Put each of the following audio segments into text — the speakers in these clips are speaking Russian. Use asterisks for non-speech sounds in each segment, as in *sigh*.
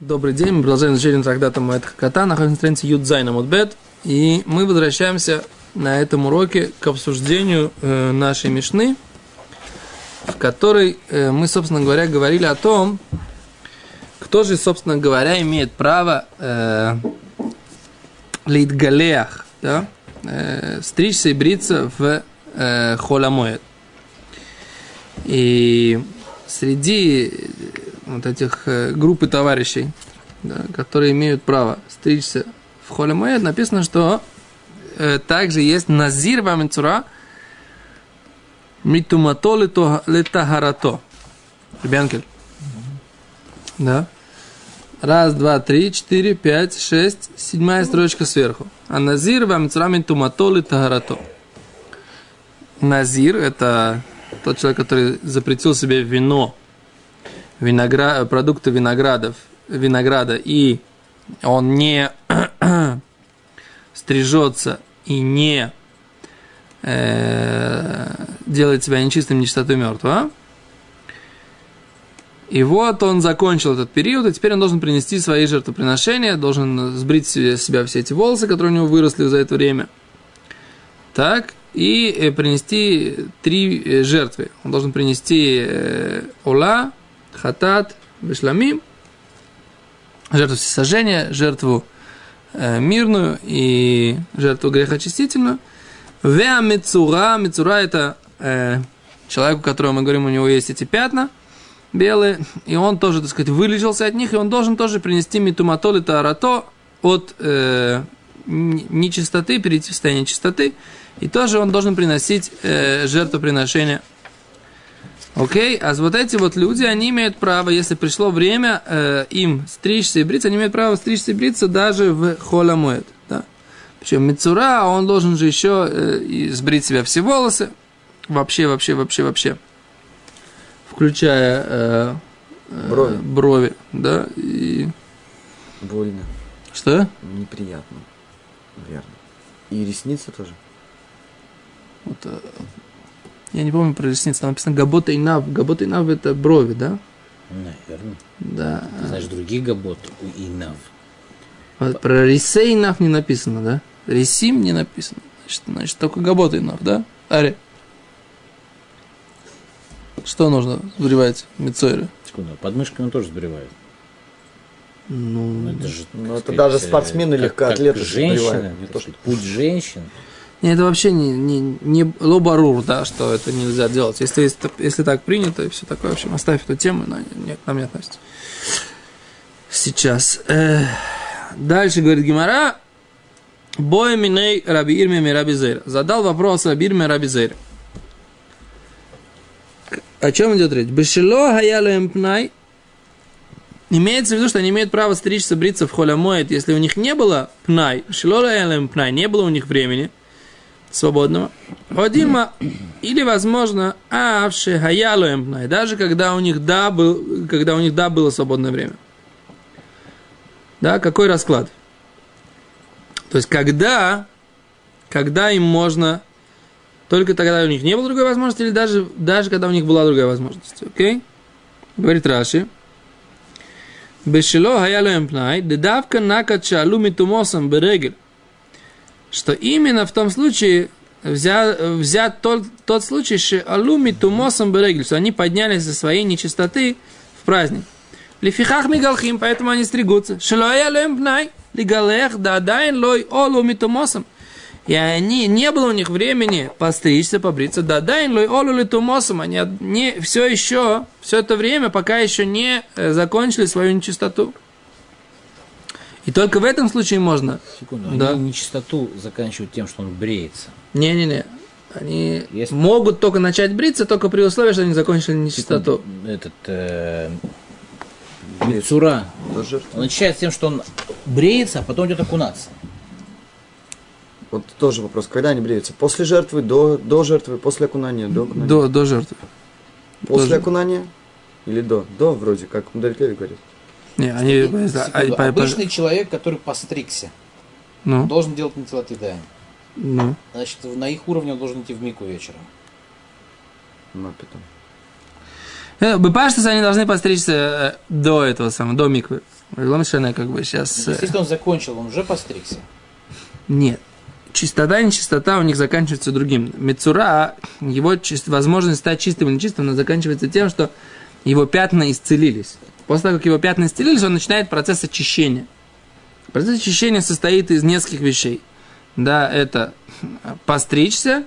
Добрый день, мы продолжаем изучение трактата Моэт Кота, находимся на странице Юдзайна Мудбет, и мы возвращаемся на этом уроке к обсуждению э, нашей Мишны, в которой э, мы, собственно говоря, говорили о том, кто же, собственно говоря, имеет право э, лейтгалеах, да, э, стричься и бриться в э, холамоэт. И среди вот этих э, группы товарищей, да, которые имеют право стричься в холе Моэд, написано, что э, также есть назир вамицура митумато летахарато. Ребянкель. Да. Раз, два, три, четыре, пять, шесть. Седьмая строчка сверху. А назир вамицура митумато летахарато. Назир – это тот человек, который запретил себе вино виноград, продукты виноградов, винограда, и он не *clears throat* стрижется и не э, делает себя нечистым, нечистотой мертвого. И вот он закончил этот период, и теперь он должен принести свои жертвоприношения, должен сбрить себе, себя все эти волосы, которые у него выросли за это время. Так, и э, принести три э, жертвы. Он должен принести э, ола, хатат, бешламим, жертву всесожжения, жертву э, мирную и жертву грехочистительную. Веа мецура, мецура это э, человек, у которого мы говорим, у него есть эти пятна белые, и он тоже, так сказать, вылечился от них, и он должен тоже принести митуматол и таарато от э, нечистоты, перейти в состояние чистоты, и тоже он должен приносить э, жертвоприношение Окей, а вот эти вот люди, они имеют право, если пришло время э, им стричься и бриться, они имеют право стричься и бриться даже в холамуэт. Да? Причем Мицура, он должен же еще э, сбрить себя все волосы, вообще, вообще, вообще, вообще, включая э, э, брови. брови, да, и... Больно. Что? Неприятно, наверное. И ресницы тоже. Вот, э, я не помню про ресницы, там написано Габота и Нав. Габота и Нав это брови, да? Наверное. Да. Знаешь, другие габот у Инав. Вот про Рисе и Нав не написано, да? Рисим не написано. Значит, значит только Габота и Нав, да? Ари. Что нужно сбривать Мицойры? Секунду, а подмышками тоже сбривают. Ну, Ну, это же, Ну, это сказать, даже э, спортсмены легкоатлеты как сбривают, женщина, не то, что- путь женщин. Это вообще не, не, не лобарур, да, что это нельзя делать. Если, если, если так принято и все такое, в общем, оставь эту тему, она не, к нам не относится. Сейчас. Э, дальше говорит Гимара. Боя миней раби Ирме раби Зейра. Задал вопрос раби Ирме раби Зейра. О чем идет речь? Бешело хаялем пнай. Имеется в виду, что они имеют право стричься, бриться в холямоет, если у них не было пнай, шело хаялем пнай, не было у них времени – свободного. Одима, или, возможно, авши хаялуем даже когда у них да, был, когда у них да было свободное время. Да, какой расклад? То есть, когда, когда им можно, только тогда у них не было другой возможности, или даже, даже когда у них была другая возможность. Окей? Говорит Раши. Бешило хаялуем пнай, дедавка накат шалу митумосом берегель что именно в том случае взят, взят тот, тот случай, что алуми тумосом берегель, что они поднялись за своей нечистоты в праздник. Лифихах мигалхим, поэтому они стригутся. Шилоя лем пнай, лигалех дадайн лой олуми тумосом. И они, не было у них времени постричься, побриться. דעדיין לא עלו מטומאתם. Они не, все еще, все это время, пока еще не закончили свою нечистоту. И только в этом случае можно. Секунду, Да. они нечистоту заканчивают тем, что он бреется. Не-не-не. Они Есть- могут только начать бриться, только при условии, что они закончили нечистоту. Секунду, Этот э, מצורע. до жертвы. Он начинает с тем, что он бреется, а потом идет окунаться. Вот тоже вопрос, когда они бреются? После жертвы, до, до жертвы, после окунания, до окунания? До, до жертвы. После тоже. окунания? Или до? До, вроде, как Мударькевич говорит. Не, они... а- Секунду, по- по- Обычный человек, который постригся, Ну, должен делать нетилатидаем. ну. Значит, на их уровне он должен идти в мику вечером. Ну, потом. Э, Бепаштас они должны постричься э, до этого самого, до миквы. Ломшина как бы сейчас... э, Если он закончил, он уже постригся. Нет. Чистота и нечистота у них заканчивается другим. Мецура, его чис- возможность стать чистым или нечистым, она заканчивается тем, что его пятна исцелились. После того, как его пятна исцелились, он начинает процесс очищения. Процесс очищения состоит из нескольких вещей. Да, это постричься,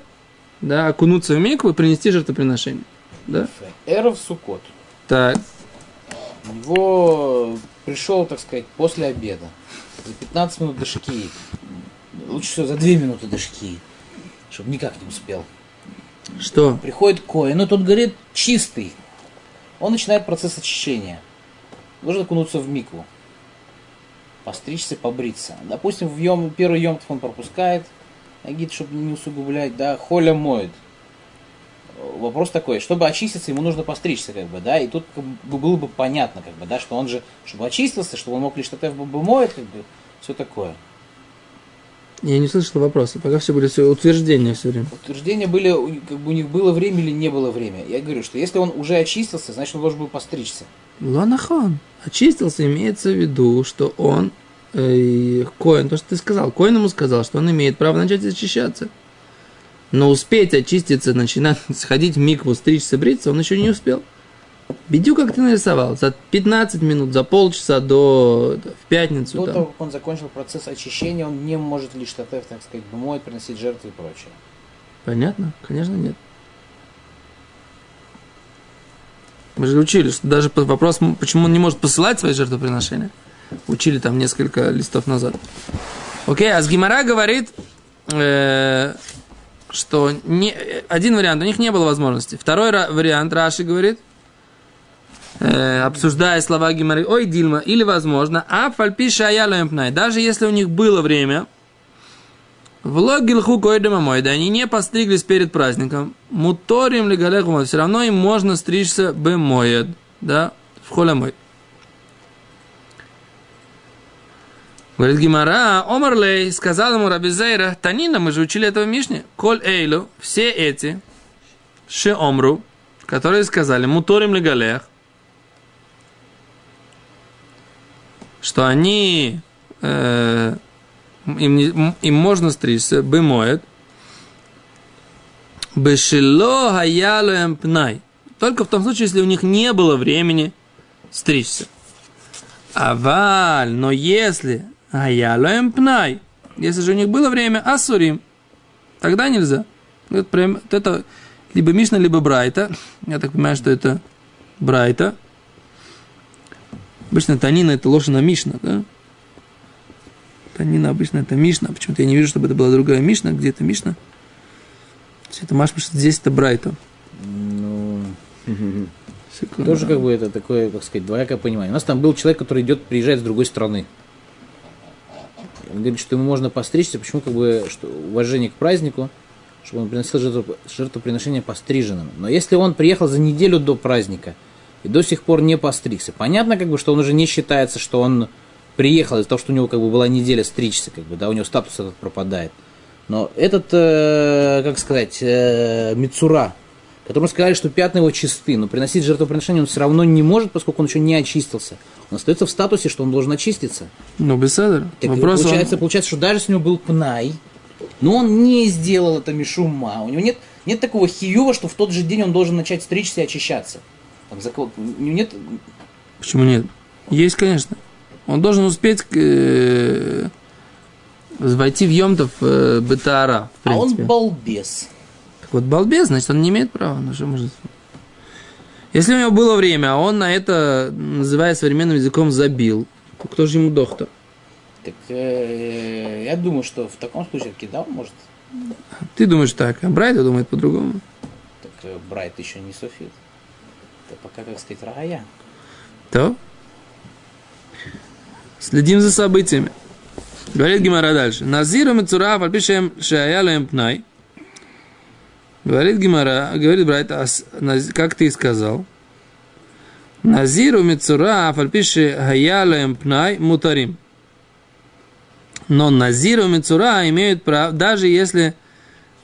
да, окунуться в микву и принести жертвоприношение. Да? Эров Сукот. Так, У него пришел, так сказать, после обеда. За 15 минут до шки. Лучше всего за 2 минуты до шки. Чтобы никак не успел. что? Приходит Коин, и тот говорит чистый. Он начинает процесс очищения. Нужно окунуться в микву. Постричься, побриться. Допустим, в йом, первый йомтов он пропускает. Агит, чтобы не усугублять, да, холя моет. Вопрос такой, чтобы очиститься, ему нужно постричься, как бы, да, и тут как бы было бы понятно, как бы, да, что он же, чтобы очистился, чтобы он мог лишь ТТФ бы моет, как бы, все такое. Я не слышал вопроса, пока все были все утверждения все время. Утверждения были, как бы у них было время или не было время. Я говорю, что если он уже очистился, значит он должен был постричься. Лонахон. Очистился, имеется в виду, что он, э, Коин, то, что ты сказал, Коин ему сказал, что он имеет право начать очищаться. Но успеть очиститься, начинать *laughs* сходить в микву, стричься, бриться, он еще не успел. Бедю, как ты нарисовал, за 15 минут, за полчаса до, в пятницу. До там. того, как он закончил процесс очищения, он не может лишь ТТФ, так сказать, моет, приносить жертвы и прочее. Понятно? Конечно, нет. Мы же учили, что даже вопрос, почему он не может посылать свои жертвоприношения. Учили там несколько листов назад. Окей, а с Гимара говорит, э, что не, один вариант, у них не было возможности. Второй вариант, Раши говорит, э, обсуждая слова Гимары, ой, Дильма, или возможно, а фальпиша аялэмпнай, даже если у них было время, в логилху койдема мой, да они не постриглись перед праздником. Муторим ли галеху все равно им можно стричься бемоед, да, в холямой. Говорит Гимара, Омарлей сказал ему Рабизейра, Танина, мы же учили этого в Мишне, Коль Эйлу, все эти, Ше Омру, которые сказали, Муторим ли галех, что они э, им, не- им можно стричься, бымоет, бешило хаялуем пнай. Только в том случае, если у них не было времени стричься. Аваль, но если хаялуем пнай, если же у них было время, асурим, тогда нельзя. Это, прям, это либо Мишна, либо Брайта. Я так понимаю, что это Брайта. Обычно Танина это Лошина Мишна, да? Танина обычно это Мишна. Почему-то я не вижу, чтобы это была другая Мишна. Где это Мишна? Все это Маш пишет, здесь это Брайта. Ну, Секунду. тоже как бы это такое, как сказать, двоякое понимание. У нас там был человек, который идет, приезжает с другой страны. Он говорит, что ему можно постричься, почему как бы что уважение к празднику, чтобы он приносил жертву- жертвоприношение постриженным. Но если он приехал за неделю до праздника и до сих пор не постригся, понятно, как бы, что он уже не считается, что он приехал из-за того, что у него как бы была неделя стричься, как бы, да, у него статус этот пропадает. Но этот, э, как сказать, э, Мицура, которому сказали, что пятна его чисты, но приносить жертвоприношение он все равно не может, поскольку он еще не очистился. Он остается в статусе, что он должен очиститься. Ну, беседер. Так Вопрос он- получается, получается, что даже если у него был пнай, но он не сделал это мишума, у него нет, нет такого хиюва, что в тот же день он должен начать стричься и очищаться. Там, за кого- у него нет, Почему нет? Есть, конечно. Он должен успеть э, войти в Йомтов э, Бетаара, в а он балбес. Так вот, балбес, значит, он не имеет права. Ну, что может... Если у него было время, а он на это, называя современным языком, забил, то кто же ему доктор? Так э, я думаю, что в таком случае кидал, может, Ты думаешь так, а Брайта думает по-другому. так э, Брайт еще не софит. Это пока, как сказать, рая. То? Следим за событиями. Говорит Гимара дальше. Назиру Мицура, пальпишем шаялем пнай. Говорит Гимара, говорит брат, а как ты и сказал. Назиру Мицура, пальпиши хаялем пнай мутарим. Но Назиру Мицура имеют право, даже если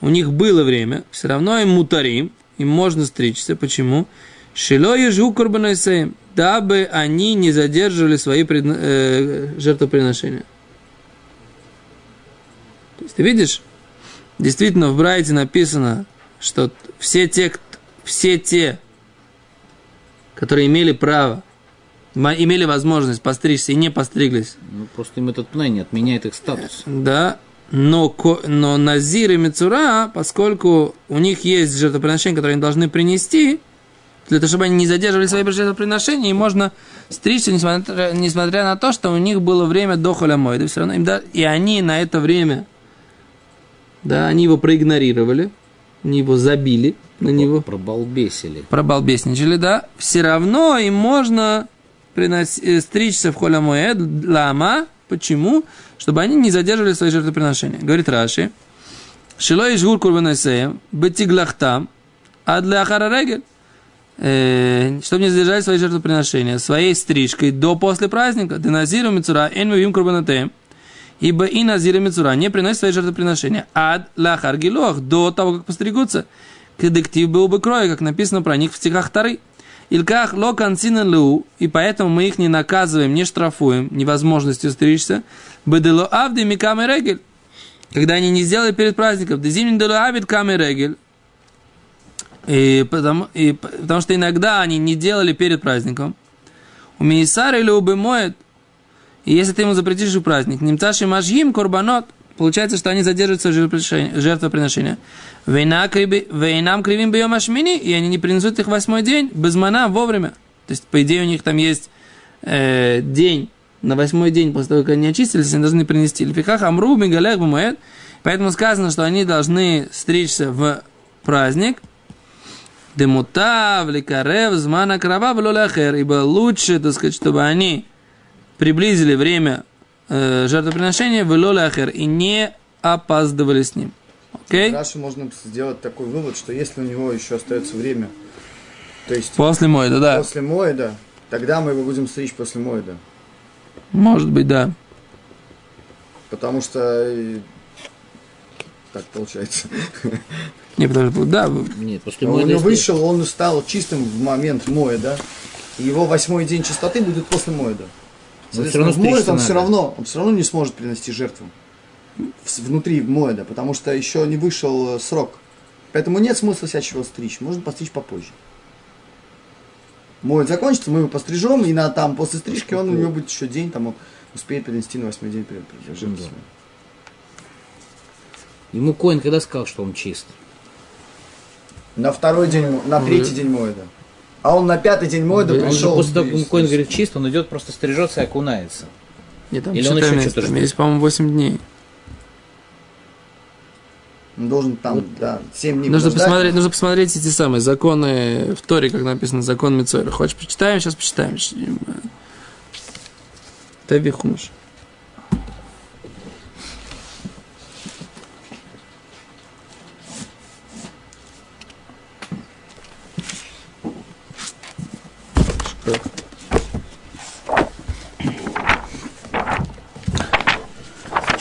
у них было время, все равно им мутарим, им можно стричься. Почему? Шило ежу курбанойсеем, дабы они не задерживали свои предна- э, жертвоприношения. То есть ты видишь, действительно в Брайте написано, что все те, все те, которые имели право, имели возможность постричься и не постриглись, Ну, просто им этот пнай не отменяет их статус. да, но, но Назир и Мецура, поскольку у них есть жертвоприношения, которые они должны принести, для того, чтобы они не задерживали свои жертвоприношения, им можно стричься, несмотря, несмотря на то, что у них было время до холямойда. Все равно им да, и они на это время, да, они его проигнорировали, они его забили на него Пробалбесили. пробалбесничали, да, все равно им можно принос- э, стричься в холя моэд, лама, почему? Чтобы они не задерживали свои жертвоприношения. Говорит Раши, Шило и жгур курбанесеем, бетиглахтам, а для ахарарегель, э, чтобы не задержали свои жертвоприношения своей стрижкой до после праздника, деназиру мицура, энвиим курбанатеем, ибо и назира мицура не приносит свои жертвоприношения, ад лахар гилох, до того, как постригутся, кедектив был бы кроя, как написано про них в стихах Тары. Илках ло консинен лу, и поэтому мы их не наказываем, не штрафуем невозможностью стричься. Бедело авди микаме регель. Когда они не сделали перед праздником. Дезимин дело авид каме регель. И потому, и потому что иногда они не делали перед праздником. У Миисара или у Бемоет. И если ты ему запретишь праздник, немцаши мажьим корбанот, получается, что они задерживают свое жертвоприношение- жертвоприношение. Вейна криби- Вейнам кривим бьем ашмини, и они не принесут их восьмой день, без мана, вовремя. То есть, по идее, у них там есть э, день, на восьмой день после того, как они очистились, они должны принести. Лификах амру мигалех бумаэт. Поэтому сказано, что они должны стричься в праздник, Демута, влекарев, змана крава, влолахер. Ибо лучше, так сказать, чтобы они приблизили время э, жертвоприношения в лолахер и не опаздывали с ним. Окей? Раши можно сделать такой вывод, что если у него еще остается время, то есть После Мойда, да. после Моеда, тогда мы его будем стричь после Моеда. Может быть, да. Потому что э, так получается. Не, потому что, да, Нет, после Он Моэда, не вышел, он стал чистым в момент Моеда. И его восьмой день чистоты будет после Моеда. Но Соответственно, в стричься он все равно, он все равно не сможет принести жертву в- внутри Моеда, потому что еще не вышел э, срок. Поэтому нет смысла себя чего стричь. Можно постричь попозже. Моет закончится, мы его пострижем, и на, там после стрижки он у него будет еще день, там он успеет принести на восьмой день жертву Да. свою. Ему Коин когда сказал, что он чист? На второй день, на третий день Моеда. А он на пятый день Он же пришел. после того, как Коин говорит чист, он идет, просто стрижется и окунается. не, там Или он еще что-то там есть, по-моему, 8 дней. Он должен там, да, 7 дней Нужно подождать. посмотреть, нужно посмотреть эти самые законы в Торе, как написано, закон Мицойра. Хочешь, почитаем? Сейчас почитаем. Тави хумаш.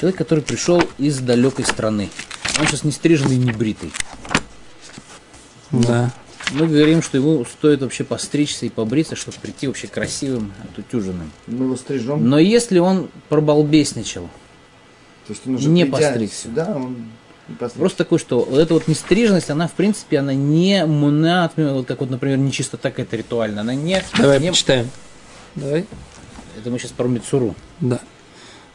Человек, который пришел из далекой страны. Он сейчас не стриженный, не бритый. Да. Мы говорим, что ему стоит вообще постричься и побриться, чтобы прийти вообще красивым, отутюженным. Мы его стрижем. Но если он пробалбесничал, То есть он уже не постригся. сюда, он не постригся. просто такой, что вот эта вот нестриженность, она, в принципе, она не муна, от- вот как вот, например, нечистота какая-то ритуальная, она не... Давай не- почитаем. Давай. Это мы сейчас про Мицуру. Да.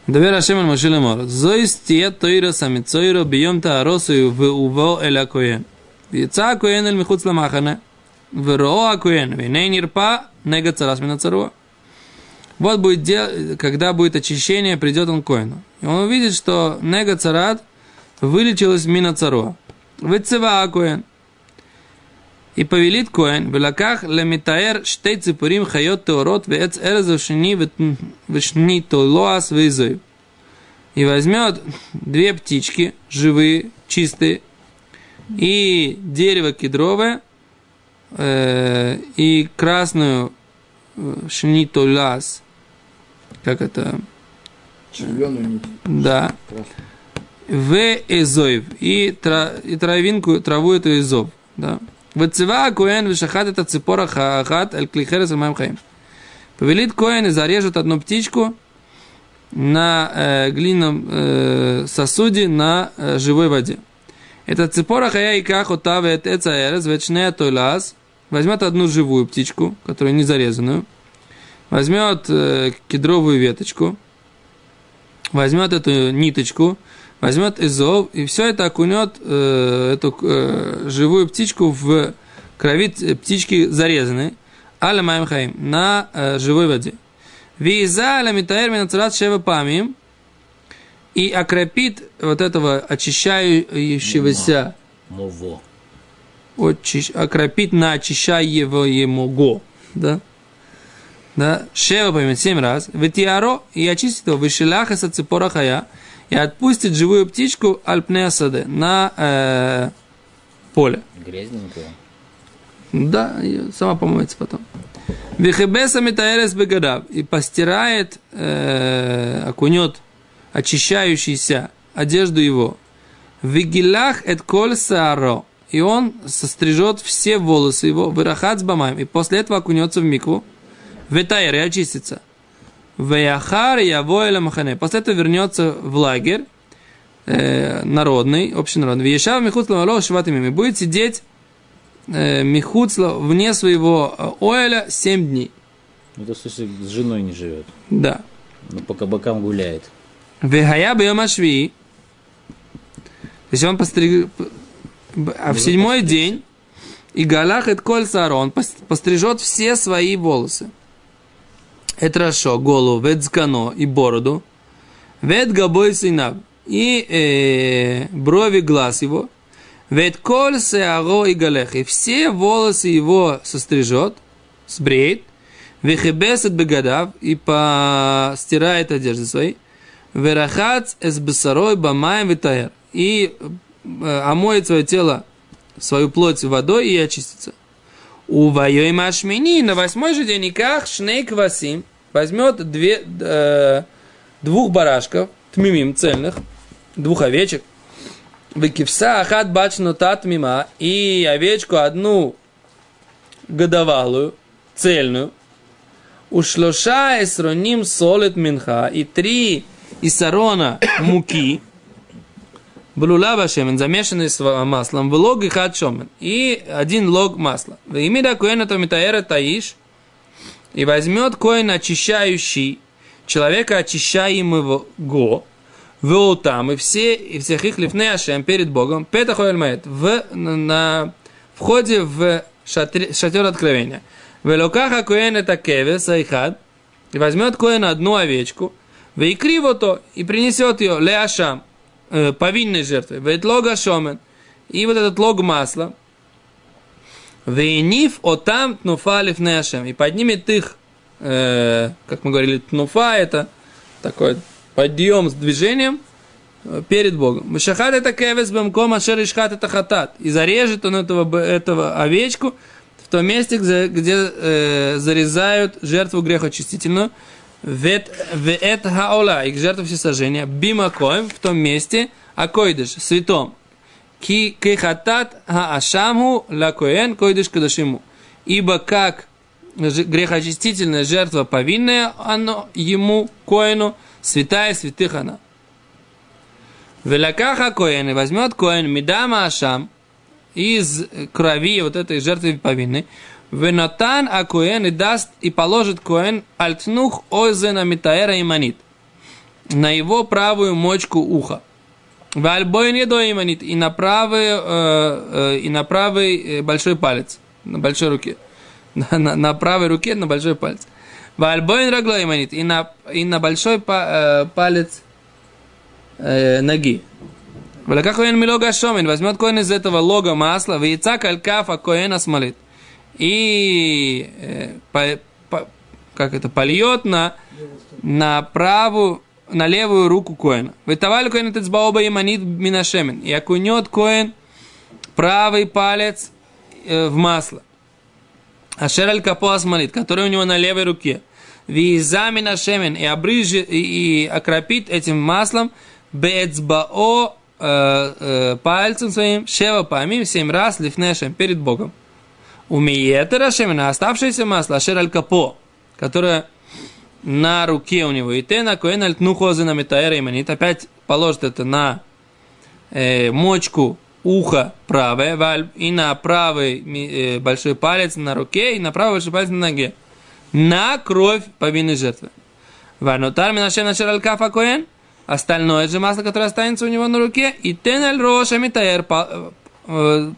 Давер Ашем Машиле Мор. Зой стия тойра самицойра бьем тааросу и уво эля коен. Яца коен эль михуц ламахане. Вероа коен. Виней нирпа нега царас мина царуа. Вот будет дел... когда будет очищение, придет он к коину. И он увидит, что нега царат вылечилась мина царуа. Вецева а, коен. И повелит коин, белаках лемитаэр штей ципурим хайот теорот вец эрез вшни вшни толоас вызой. И возьмет две птички, живые, чистые, и дерево кедровое, э, и красную э, шнитолас, как это, Червленую нить. да, в эзоев, и, тра, и травинку, траву эту эзов, да. Вацева Коэн вишахат это ципора хахат эль клихерес маем хаим. Повелит Коэн и зарежет одну птичку на э, глиняном э, сосуде на э, живой воде. Это ципора хая и как отавет эцаэрес вечнея тойлас. Возьмет одну живую птичку, которую не зарезанную. Возьмет э, кедровую веточку. Возьмет эту ниточку возьмет изов и все это окунет э, эту э, живую птичку в крови птички зарезанной, аля маем хаим, на э, живой воде. Виза аля митаэр минацарат шева памим, и окропит вот этого очищающегося, Мово. очищ, окропит на очищаемого, да, да, шева памим, семь раз, ветиаро, и очистит его, вышелаха са цепора хая, и отпустит живую птичку альпнеасаде на э, поле. Грязненького. Да, сама помоется потом. Вихебеса метаэрес бегадав. И постирает, э, окунет очищающийся одежду его. Вигилах эт коль сааро. И он сострижет все волосы его, вырахат с бамаем. И после этого окунется в микву. Ветайр и очистится. Веяхар явоэля махане. После этого вернется в лагерь э, народный, общенародный. Веешав михуцла вало шватимими. Будет сидеть э, михуцла вне своего э, оэля 7 дней. Ну, это в смысле с женой не живет. Да. Но по кабакам гуляет. Вехая бьемашви. То есть он постриг... А в седьмой день и галах et коль сарон пострижет все свои волосы. Это голову, ведзкано и бороду, вед габой сынав и э, брови глаз его, вед коль сеаро и галех, и все волосы его сострижет, сбреет, вехебесет бегадав и постирает одежды свои, верахац эс бесарой бамаем витаер, и омоет свое тело, свою плоть водой и очистится. У Вайой Машмини. На восьмой же день Иках Шней Квасим возьмет две, э, двух барашков, тмимим цельных, двух овечек, Векивса Ахат Бачну Татмима и овечку одну годовалую, цельную, Ушлоша эсроним солит минха. И три исарона муки, Блулава шемен, замешанный с маслом, в лог и хат шомен, и один лог масла. В имя коэна то митаэра таиш, и возьмет коин очищающий человека, очищаемого го, в там и все, и всех их лифней ашем перед Богом, пета хоэльмает, в, на входе в шатер, шатер откровения. В локаха коэн это кевес, айхад, и возьмет коин одну овечку, в икриво то, и принесет ее леашам, э, повинной жертвы. Ведь лога шомен. И вот этот лог масла. Вейниф отам тнуфа лифнешем. И поднимет их, э, как мы говорили, тнуфа это такой подъем с движением э, перед Богом. Мышахат это кевес бемком ашер ишхат это хатат. И зарежет он этого, этого овечку в том месте, где, где э, зарезают жертву грехочистительную. Вет, вет хаола, их жертва всесожжения, бимакоем, в том месте, а койдыш, святом. Ки кехатат хаашаму ла коэн койдыш кадашиму. Ибо как грехочистительная жертва повинная, оно ему, коину, святая святых она. Велакаха коэн, и возьмет коэн медама ашам, из крови вот этой жертвы повинной, Венатан а Коэн и даст и положит Коэн альтнух ойзена митаэра иманит на его правую мочку уха. В альбой не до иманит и на правый, э, э, и на правый э, большой палец, на большой руке. *laughs* На, на, на правой руке на большой палец. В альбой рагло иманит и на, и на большой па, э, палец э, ноги. Валаках Коэн милога шомин возьмет Коэн из этого лога масла, в яйца калькафа Коэна смолит и э, по, по, как это польет на, на правую, на левую руку Коэна. Вытавали Коэн это сбаоба и манит минашемен. И окунет Коэн правый палец э, в масло. Ашер аль капо асмалит, который у него на левой руке. Виза минашемен и обрыжет и, и окропит этим маслом бецбао э, э, пальцем своим, шева памим, семь раз лифнешем перед Богом. Умиетера шемина, оставшееся масло, ашер аль капо, которое на руке у него. И ты на коэн аль тнухозы на метаэра иманит. Опять положит это на э, мочку уха правое и на правый э, большой палец на руке и на правый большой палец на ноге. На кровь повинной жертвы. Ванутар минашем нашер аль кафа коэн. Остальное же масло, которое останется у него на руке, и тенель роша митаэр э,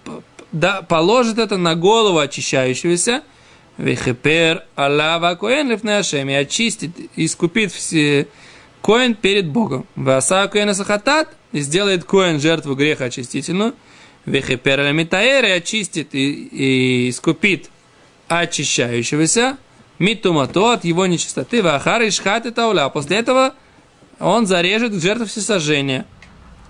да, положит это на голову очищающегося, вехепер алава коэн лифнеашем, и очистит, искупит все коэн перед Богом. Васа коэн сахатат, и сделает коэн жертву греха очистительную, вехепер аламитаэр, очистит, и, и искупит очищающегося, митумато от его нечистоты, вахар и и тауля. После этого он зарежет жертву всесожжения.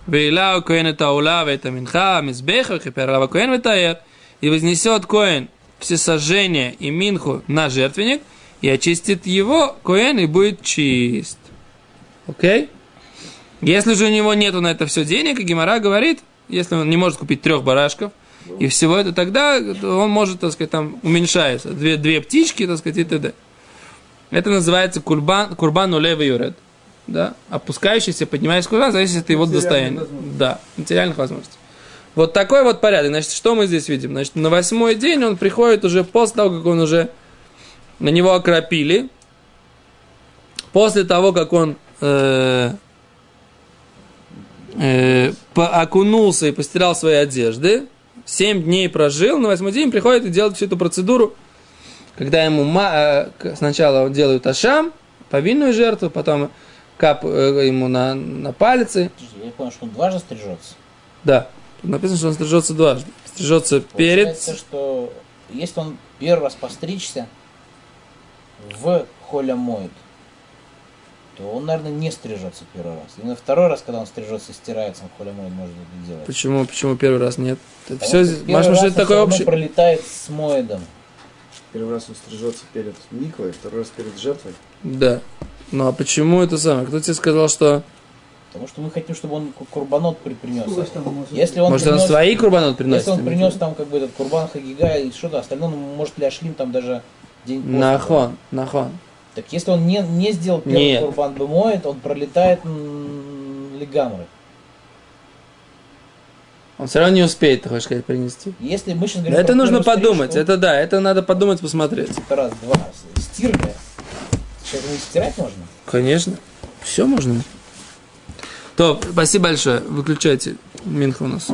Вейла коэн это ула, это минха, мизбеха, хиперава коэн витаер. И вознесет коэн все сожжения и минху на жертвенник, и очистит его, коэн, и будет чист. Окей? Okay? Если же у него нету на это все денег, и Гимара говорит, если он не может купить трех барашков, и всего это, тогда он может, так сказать, там уменьшается. Две, две птички, так сказать, и т.д. Это называется курбан, курбан улева юред да, опускающийся, поднимающийся куда, зависит от его достояния. Да, материальных возможностей. Вот такой вот порядок. Значит, что мы здесь видим? Значит, на восьмой день он приходит уже после того, как он уже на него окропили, после того, как он э, э, окунулся и постирал свои одежды, семь дней прожил, на восьмой день приходит и делает всю эту процедуру, когда ему э, сначала делают ашам, повинную жертву, потом кап э, ему на, на пальцы. Я понял, что он дважды стрижется. Да. Тут написано, что он стрижется дважды. Стрижется перед... Получается, что если он первый раз постричься в холя моет, то он, наверное, не стрижется первый раз. И на второй раз, когда он стрижется и стирается, он холя моет может это делать. Почему, почему первый раз нет? Это все, может, это такой общий... пролетает с моедом. Первый раз он стрижется перед миквой, второй раз перед жертвой. Да. Ну а почему это самое? Кто тебе сказал, что... Потому что мы хотим, чтобы он курбанот принес. Если он может, принес, он свои курбанот приносит? Если он принес там как бы этот курбан хагига и что-то остальное, он может ляшлим там даже день после. Нахон, нахон. Так если он не, не сделал первый Нет. курбан бемоет, он пролетает лигамры. Он все равно не успеет, ты хочешь сказать, принести. Если мы сейчас говорим Это нужно подумать, стрижку, это да, это надо подумать, посмотреть. Это раз, два, стирка. Сейчас не стирать можно? Конечно. Все можно. То, спасибо большое. Выключайте Минха у нас.